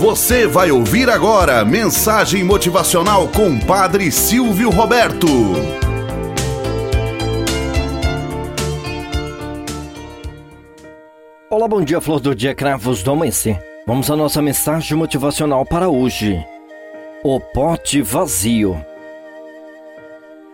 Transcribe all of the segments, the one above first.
Você vai ouvir agora mensagem motivacional com Padre Silvio Roberto. Olá, bom dia, flor do dia, cravos do amanhecer. Vamos à nossa mensagem motivacional para hoje. O pote vazio.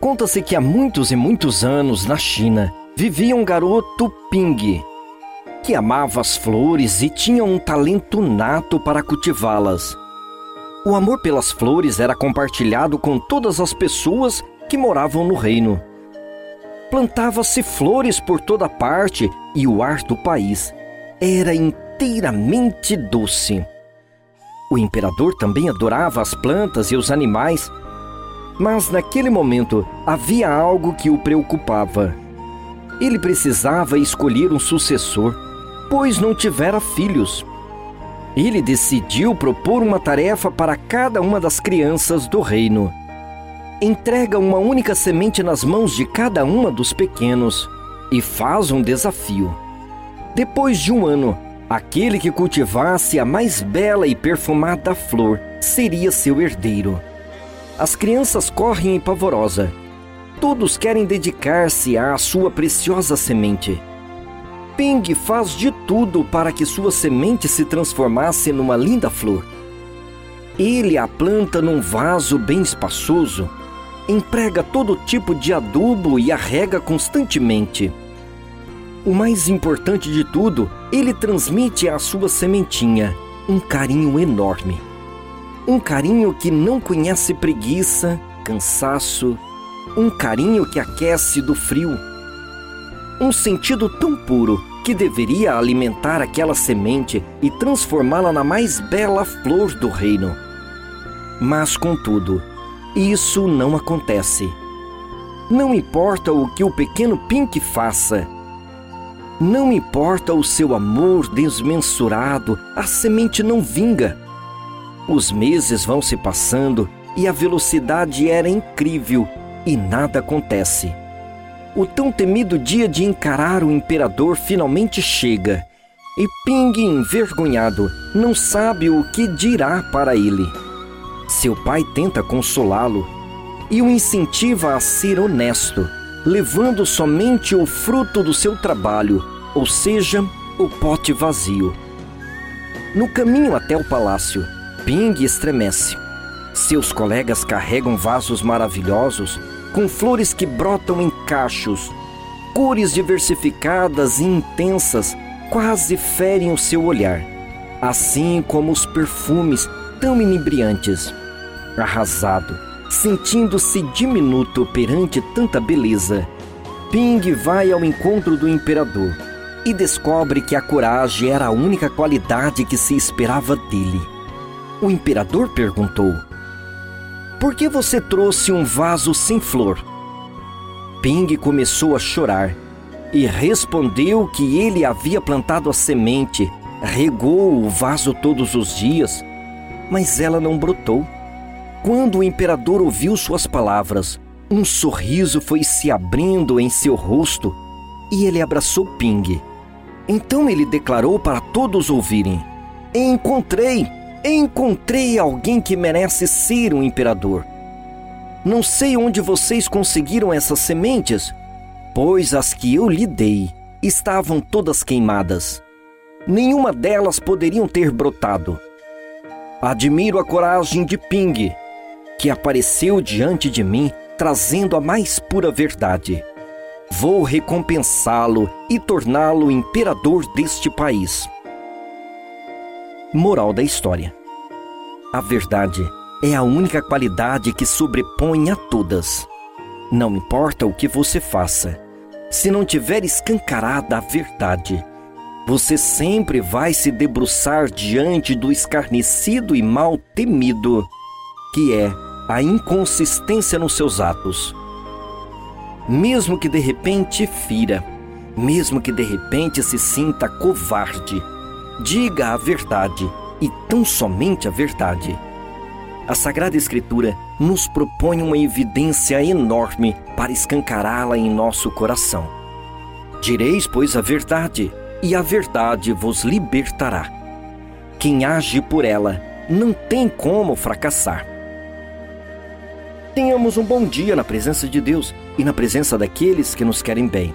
Conta-se que há muitos e muitos anos, na China, vivia um garoto Ping, que amava as flores e tinha um talento nato para cultivá-las. O amor pelas flores era compartilhado com todas as pessoas que moravam no reino. Plantava-se flores por toda parte e o ar do país era inteiramente doce. O imperador também adorava as plantas e os animais, mas naquele momento havia algo que o preocupava. Ele precisava escolher um sucessor pois não tivera filhos. Ele decidiu propor uma tarefa para cada uma das crianças do reino. Entrega uma única semente nas mãos de cada uma dos pequenos e faz um desafio. Depois de um ano, aquele que cultivasse a mais bela e perfumada flor seria seu herdeiro. As crianças correm em pavorosa. Todos querem dedicar-se à sua preciosa semente. Ping faz de tudo para que sua semente se transformasse numa linda flor. Ele a planta num vaso bem espaçoso, emprega todo tipo de adubo e a rega constantemente. O mais importante de tudo, ele transmite à sua sementinha um carinho enorme. Um carinho que não conhece preguiça, cansaço, um carinho que aquece do frio um sentido tão puro que deveria alimentar aquela semente e transformá-la na mais bela flor do reino. Mas, contudo, isso não acontece. Não importa o que o pequeno Pink faça. Não importa o seu amor desmensurado, a semente não vinga. Os meses vão se passando e a velocidade era incrível e nada acontece o tão temido dia de encarar o imperador finalmente chega. E Ping, envergonhado, não sabe o que dirá para ele. Seu pai tenta consolá-lo e o incentiva a ser honesto, levando somente o fruto do seu trabalho, ou seja, o pote vazio. No caminho até o palácio, Ping estremece. Seus colegas carregam vasos maravilhosos com flores que brotam em cachos. Cores diversificadas e intensas quase ferem o seu olhar, assim como os perfumes tão inebriantes. Arrasado, sentindo-se diminuto perante tanta beleza, Ping vai ao encontro do imperador e descobre que a coragem era a única qualidade que se esperava dele. O imperador perguntou: por que você trouxe um vaso sem flor? Ping começou a chorar e respondeu que ele havia plantado a semente, regou o vaso todos os dias, mas ela não brotou. Quando o imperador ouviu suas palavras, um sorriso foi se abrindo em seu rosto e ele abraçou Ping. Então ele declarou para todos ouvirem: Encontrei! Encontrei alguém que merece ser um imperador. Não sei onde vocês conseguiram essas sementes, pois as que eu lhe dei estavam todas queimadas. Nenhuma delas poderiam ter brotado. Admiro a coragem de Ping, que apareceu diante de mim trazendo a mais pura verdade. Vou recompensá-lo e torná-lo imperador deste país. Moral da história: A verdade é a única qualidade que sobrepõe a todas. Não importa o que você faça, se não tiver escancarada a verdade, você sempre vai se debruçar diante do escarnecido e mal temido, que é a inconsistência nos seus atos. Mesmo que de repente fira, mesmo que de repente se sinta covarde, Diga a verdade e tão somente a verdade. A Sagrada Escritura nos propõe uma evidência enorme para escancará-la em nosso coração. Direis, pois, a verdade, e a verdade vos libertará. Quem age por ela não tem como fracassar. Tenhamos um bom dia na presença de Deus e na presença daqueles que nos querem bem.